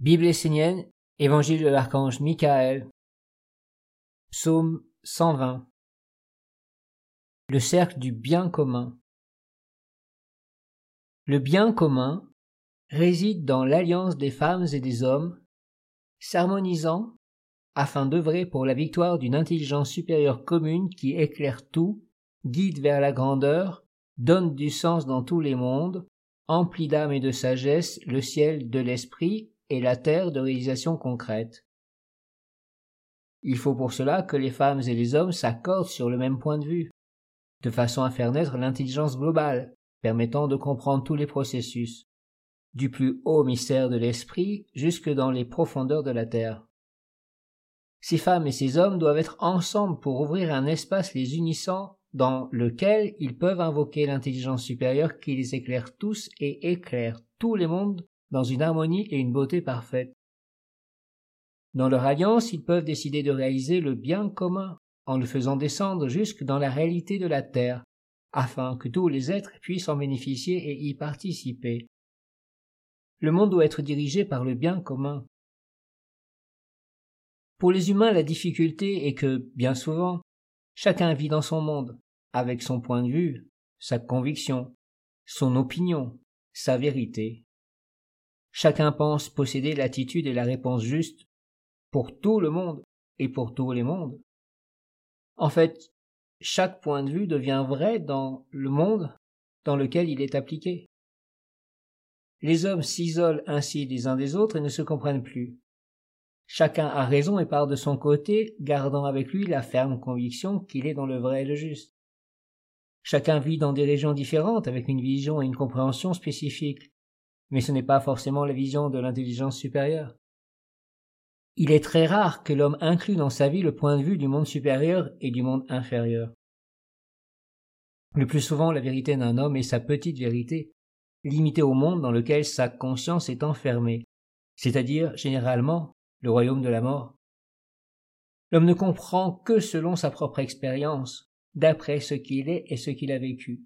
Bible essénienne, Évangile de l'archange Michael, Psaume 120. Le cercle du bien commun. Le bien commun réside dans l'alliance des femmes et des hommes, s'harmonisant afin d'œuvrer pour la victoire d'une intelligence supérieure commune qui éclaire tout, guide vers la grandeur, donne du sens dans tous les mondes, emplit d'âme et de sagesse le ciel de l'esprit et la terre de réalisation concrète. Il faut pour cela que les femmes et les hommes s'accordent sur le même point de vue, de façon à faire naître l'intelligence globale, permettant de comprendre tous les processus, du plus haut mystère de l'esprit jusque dans les profondeurs de la terre. Ces femmes et ces hommes doivent être ensemble pour ouvrir un espace les unissant dans lequel ils peuvent invoquer l'intelligence supérieure qui les éclaire tous et éclaire tous les mondes dans une harmonie et une beauté parfaite. Dans leur alliance, ils peuvent décider de réaliser le bien commun en le faisant descendre jusque dans la réalité de la terre, afin que tous les êtres puissent en bénéficier et y participer. Le monde doit être dirigé par le bien commun. Pour les humains, la difficulté est que, bien souvent, chacun vit dans son monde, avec son point de vue, sa conviction, son opinion, sa vérité. Chacun pense posséder l'attitude et la réponse juste pour tout le monde et pour tous les mondes. En fait, chaque point de vue devient vrai dans le monde dans lequel il est appliqué. Les hommes s'isolent ainsi les uns des autres et ne se comprennent plus. Chacun a raison et part de son côté, gardant avec lui la ferme conviction qu'il est dans le vrai et le juste. Chacun vit dans des régions différentes avec une vision et une compréhension spécifiques mais ce n'est pas forcément la vision de l'intelligence supérieure. Il est très rare que l'homme inclue dans sa vie le point de vue du monde supérieur et du monde inférieur. Le plus souvent, la vérité d'un homme est sa petite vérité, limitée au monde dans lequel sa conscience est enfermée, c'est-à-dire, généralement, le royaume de la mort. L'homme ne comprend que selon sa propre expérience, d'après ce qu'il est et ce qu'il a vécu.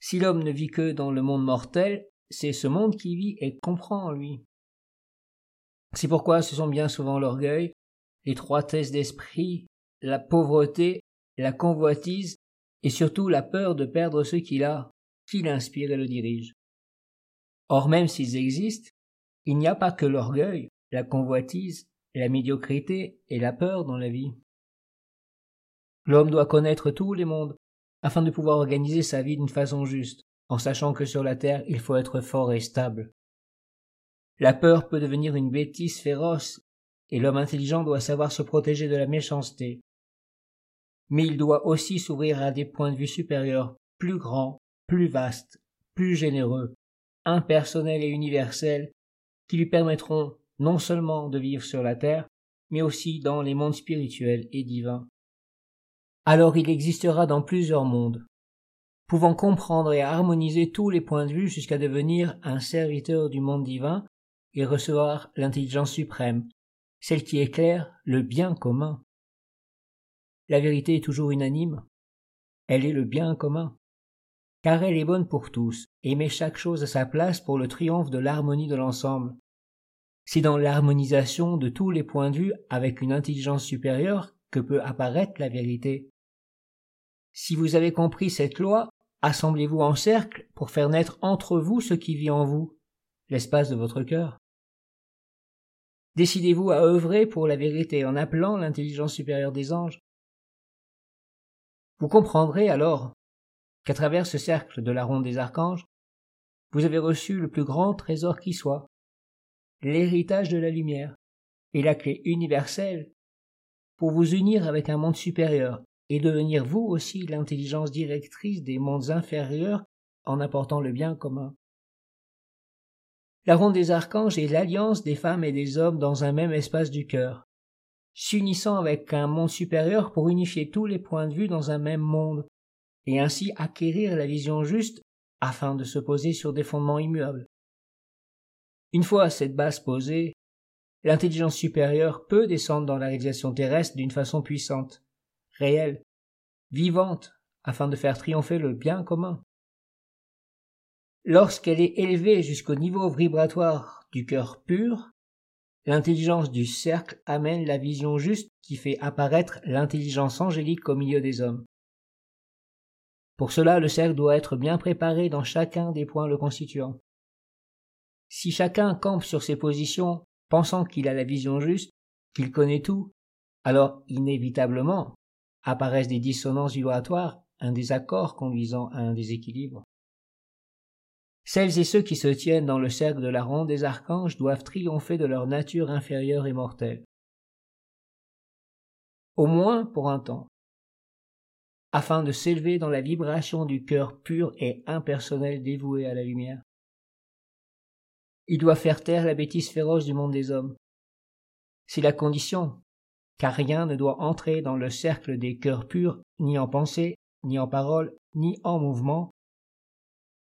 Si l'homme ne vit que dans le monde mortel, c'est ce monde qui vit et comprend en lui. C'est pourquoi ce sont bien souvent l'orgueil, l'étroitesse d'esprit, la pauvreté, la convoitise et surtout la peur de perdre ce qu'il a qui l'inspire et le dirige. Or même s'ils existent, il n'y a pas que l'orgueil, la convoitise, la médiocrité et la peur dans la vie. L'homme doit connaître tous les mondes afin de pouvoir organiser sa vie d'une façon juste en sachant que sur la terre il faut être fort et stable. La peur peut devenir une bêtise féroce, et l'homme intelligent doit savoir se protéger de la méchanceté. Mais il doit aussi s'ouvrir à des points de vue supérieurs, plus grands, plus vastes, plus généreux, impersonnels et universels, qui lui permettront non seulement de vivre sur la terre, mais aussi dans les mondes spirituels et divins. Alors il existera dans plusieurs mondes, pouvant comprendre et harmoniser tous les points de vue jusqu'à devenir un serviteur du monde divin et recevoir l'intelligence suprême, celle qui éclaire le bien commun. La vérité est toujours unanime, elle est le bien commun, car elle est bonne pour tous et met chaque chose à sa place pour le triomphe de l'harmonie de l'ensemble. C'est dans l'harmonisation de tous les points de vue avec une intelligence supérieure que peut apparaître la vérité. Si vous avez compris cette loi, Assemblez-vous en cercle pour faire naître entre vous ce qui vit en vous, l'espace de votre cœur. Décidez-vous à œuvrer pour la vérité en appelant l'intelligence supérieure des anges. Vous comprendrez alors qu'à travers ce cercle de la ronde des archanges, vous avez reçu le plus grand trésor qui soit, l'héritage de la lumière et la clé universelle pour vous unir avec un monde supérieur et devenir vous aussi l'intelligence directrice des mondes inférieurs en apportant le bien commun. La ronde des archanges est l'alliance des femmes et des hommes dans un même espace du cœur, s'unissant avec un monde supérieur pour unifier tous les points de vue dans un même monde, et ainsi acquérir la vision juste afin de se poser sur des fondements immuables. Une fois cette base posée, l'intelligence supérieure peut descendre dans la réalisation terrestre d'une façon puissante réelle, vivante, afin de faire triompher le bien commun. Lorsqu'elle est élevée jusqu'au niveau vibratoire du cœur pur, l'intelligence du cercle amène la vision juste qui fait apparaître l'intelligence angélique au milieu des hommes. Pour cela, le cercle doit être bien préparé dans chacun des points le constituant. Si chacun campe sur ses positions, pensant qu'il a la vision juste, qu'il connaît tout, alors inévitablement apparaissent des dissonances vibratoires, un désaccord conduisant à un déséquilibre. Celles et ceux qui se tiennent dans le cercle de la ronde des archanges doivent triompher de leur nature inférieure et mortelle. Au moins pour un temps, afin de s'élever dans la vibration du cœur pur et impersonnel dévoué à la lumière. Il doit faire taire la bêtise féroce du monde des hommes. C'est la condition, car rien ne doit entrer dans le cercle des cœurs purs, ni en pensée, ni en parole, ni en mouvement,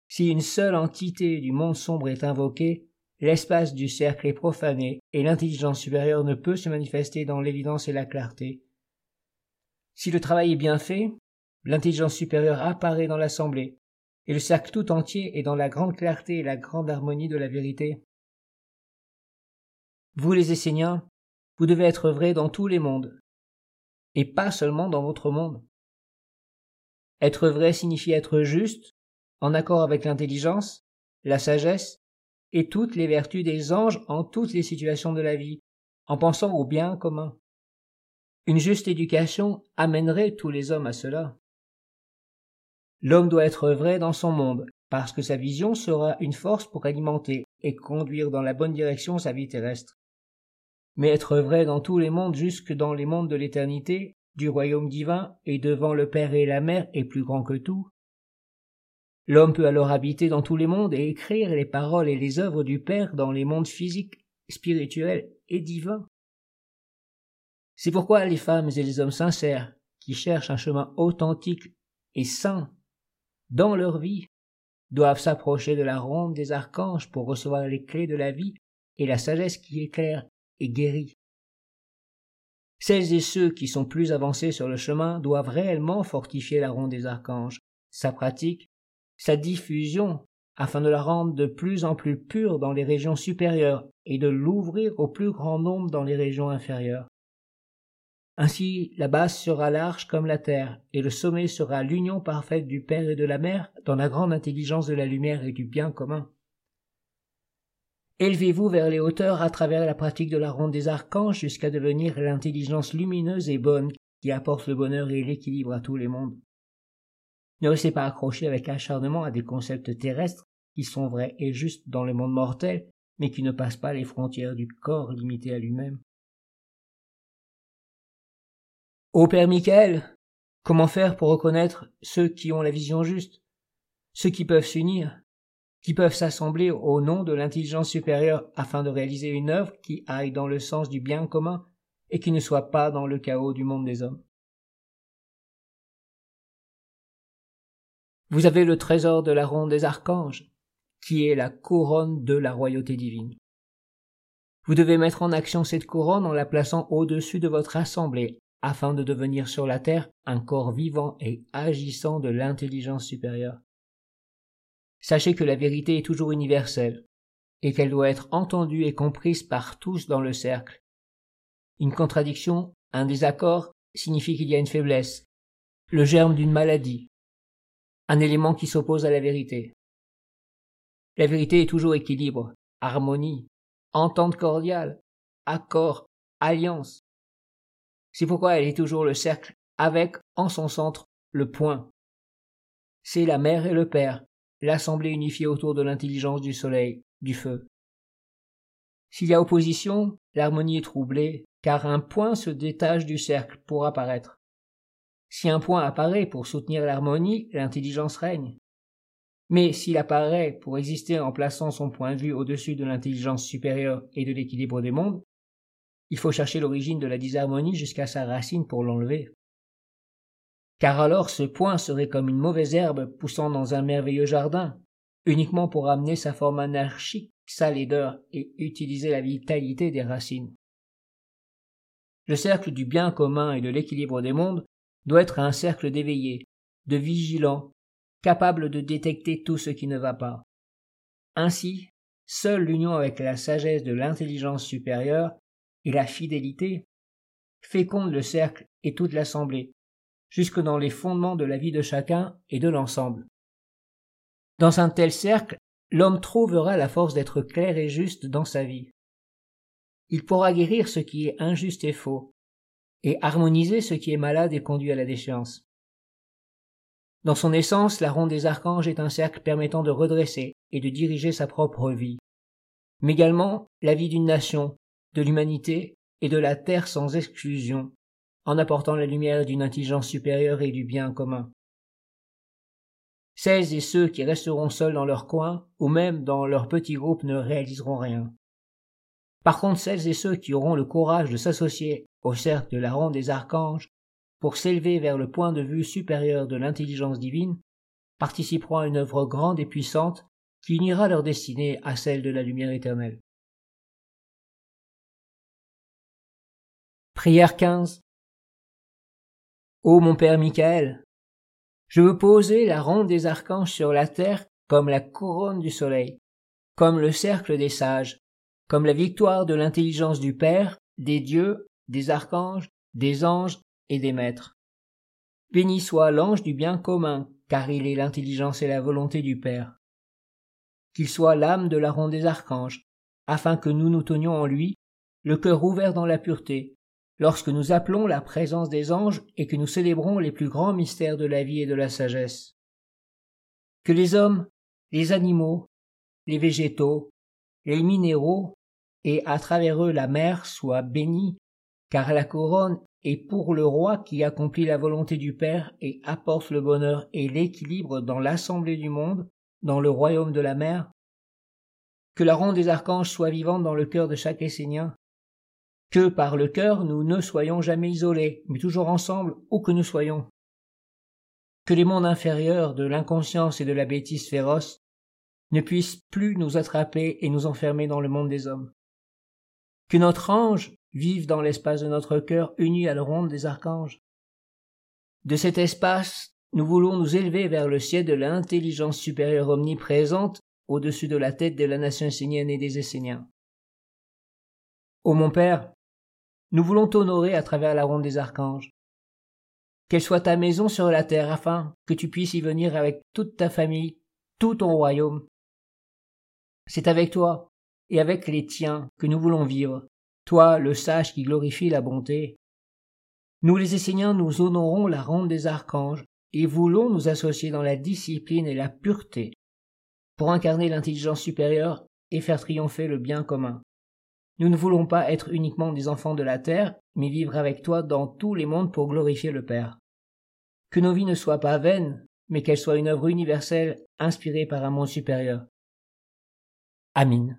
si une seule entité du monde sombre est invoquée, l'espace du cercle est profané et l'intelligence supérieure ne peut se manifester dans l'évidence et la clarté. Si le travail est bien fait, l'intelligence supérieure apparaît dans l'assemblée, et le cercle tout entier est dans la grande clarté et la grande harmonie de la vérité. Vous les Esséniens, vous devez être vrais dans tous les mondes, et pas seulement dans votre monde. Être vrai signifie être juste, en accord avec l'intelligence, la sagesse et toutes les vertus des anges en toutes les situations de la vie, en pensant au bien commun. Une juste éducation amènerait tous les hommes à cela. L'homme doit être vrai dans son monde, parce que sa vision sera une force pour alimenter et conduire dans la bonne direction sa vie terrestre. Mais être vrai dans tous les mondes jusque dans les mondes de l'éternité, du royaume divin et devant le Père et la Mère est plus grand que tout, L'homme peut alors habiter dans tous les mondes et écrire les paroles et les œuvres du Père dans les mondes physiques, spirituels et divins. C'est pourquoi les femmes et les hommes sincères, qui cherchent un chemin authentique et saint dans leur vie, doivent s'approcher de la ronde des archanges pour recevoir les clés de la vie et la sagesse qui éclaire et guérit. Celles et ceux qui sont plus avancés sur le chemin doivent réellement fortifier la ronde des archanges, sa pratique sa diffusion afin de la rendre de plus en plus pure dans les régions supérieures et de l'ouvrir au plus grand nombre dans les régions inférieures. Ainsi la base sera large comme la terre, et le sommet sera l'union parfaite du Père et de la Mère dans la grande intelligence de la lumière et du bien commun. Élevez-vous vers les hauteurs à travers la pratique de la ronde des archanges jusqu'à devenir l'intelligence lumineuse et bonne qui apporte le bonheur et l'équilibre à tous les mondes. Ne restez pas accroché avec acharnement à des concepts terrestres qui sont vrais et justes dans le monde mortel, mais qui ne passent pas les frontières du corps limité à lui-même. Ô Père Michael, comment faire pour reconnaître ceux qui ont la vision juste, ceux qui peuvent s'unir, qui peuvent s'assembler au nom de l'intelligence supérieure afin de réaliser une œuvre qui aille dans le sens du bien commun et qui ne soit pas dans le chaos du monde des hommes. Vous avez le trésor de la ronde des archanges, qui est la couronne de la royauté divine. Vous devez mettre en action cette couronne en la plaçant au-dessus de votre assemblée, afin de devenir sur la terre un corps vivant et agissant de l'intelligence supérieure. Sachez que la vérité est toujours universelle, et qu'elle doit être entendue et comprise par tous dans le cercle. Une contradiction, un désaccord, signifie qu'il y a une faiblesse, le germe d'une maladie, un élément qui s'oppose à la vérité. La vérité est toujours équilibre, harmonie, entente cordiale, accord, alliance. C'est pourquoi elle est toujours le cercle avec, en son centre, le point. C'est la mère et le père, l'assemblée unifiée autour de l'intelligence du soleil, du feu. S'il y a opposition, l'harmonie est troublée, car un point se détache du cercle pour apparaître. Si un point apparaît pour soutenir l'harmonie, l'intelligence règne. Mais s'il apparaît pour exister en plaçant son point de vue au-dessus de l'intelligence supérieure et de l'équilibre des mondes, il faut chercher l'origine de la disharmonie jusqu'à sa racine pour l'enlever. Car alors ce point serait comme une mauvaise herbe poussant dans un merveilleux jardin, uniquement pour amener sa forme anarchique, sa laideur et utiliser la vitalité des racines. Le cercle du bien commun et de l'équilibre des mondes doit être un cercle d'éveillés, de vigilants, capable de détecter tout ce qui ne va pas. Ainsi, seule l'union avec la sagesse de l'intelligence supérieure et la fidélité féconde le cercle et toute l'assemblée, jusque dans les fondements de la vie de chacun et de l'ensemble. Dans un tel cercle, l'homme trouvera la force d'être clair et juste dans sa vie. Il pourra guérir ce qui est injuste et faux, et harmoniser ce qui est malade et conduit à la déchéance. Dans son essence, la ronde des archanges est un cercle permettant de redresser et de diriger sa propre vie, mais également la vie d'une nation, de l'humanité et de la terre sans exclusion, en apportant la lumière d'une intelligence supérieure et du bien commun. Celles et ceux qui resteront seuls dans leur coin, ou même dans leur petit groupe, ne réaliseront rien. Par contre, celles et ceux qui auront le courage de s'associer au cercle de la ronde des archanges pour s'élever vers le point de vue supérieur de l'intelligence divine, participeront à une œuvre grande et puissante qui unira leur destinée à celle de la lumière éternelle. Prière 15 Ô mon Père Michael, je veux poser la ronde des archanges sur la terre comme la couronne du soleil, comme le cercle des sages, comme la victoire de l'intelligence du Père, des dieux, des archanges, des anges et des maîtres. Béni soit l'ange du bien commun, car il est l'intelligence et la volonté du Père. Qu'il soit l'âme de la ronde des archanges, afin que nous nous tenions en lui, le cœur ouvert dans la pureté, lorsque nous appelons la présence des anges et que nous célébrons les plus grands mystères de la vie et de la sagesse. Que les hommes, les animaux, les végétaux, les minéraux, et à travers eux la mer soient bénis, car la couronne est pour le roi qui accomplit la volonté du Père et apporte le bonheur et l'équilibre dans l'assemblée du monde, dans le royaume de la mer. Que la ronde des archanges soit vivante dans le cœur de chaque Essénien, que par le cœur nous ne soyons jamais isolés, mais toujours ensemble où que nous soyons. Que les mondes inférieurs de l'inconscience et de la bêtise féroce ne puissent plus nous attraper et nous enfermer dans le monde des hommes. Que notre ange vive dans l'espace de notre cœur uni à la ronde des archanges. De cet espace, nous voulons nous élever vers le ciel de l'intelligence supérieure omniprésente au-dessus de la tête de la nation essénienne et des Esséniens. Ô mon Père, nous voulons t'honorer à travers la ronde des archanges. Qu'elle soit ta maison sur la terre afin que tu puisses y venir avec toute ta famille, tout ton royaume. C'est avec toi et avec les tiens que nous voulons vivre, toi le sage qui glorifie la bonté. Nous les Esséniens nous honorons la ronde des archanges et voulons nous associer dans la discipline et la pureté pour incarner l'intelligence supérieure et faire triompher le bien commun. Nous ne voulons pas être uniquement des enfants de la terre, mais vivre avec toi dans tous les mondes pour glorifier le Père. Que nos vies ne soient pas vaines, mais qu'elles soient une œuvre universelle inspirée par un monde supérieur. Amin.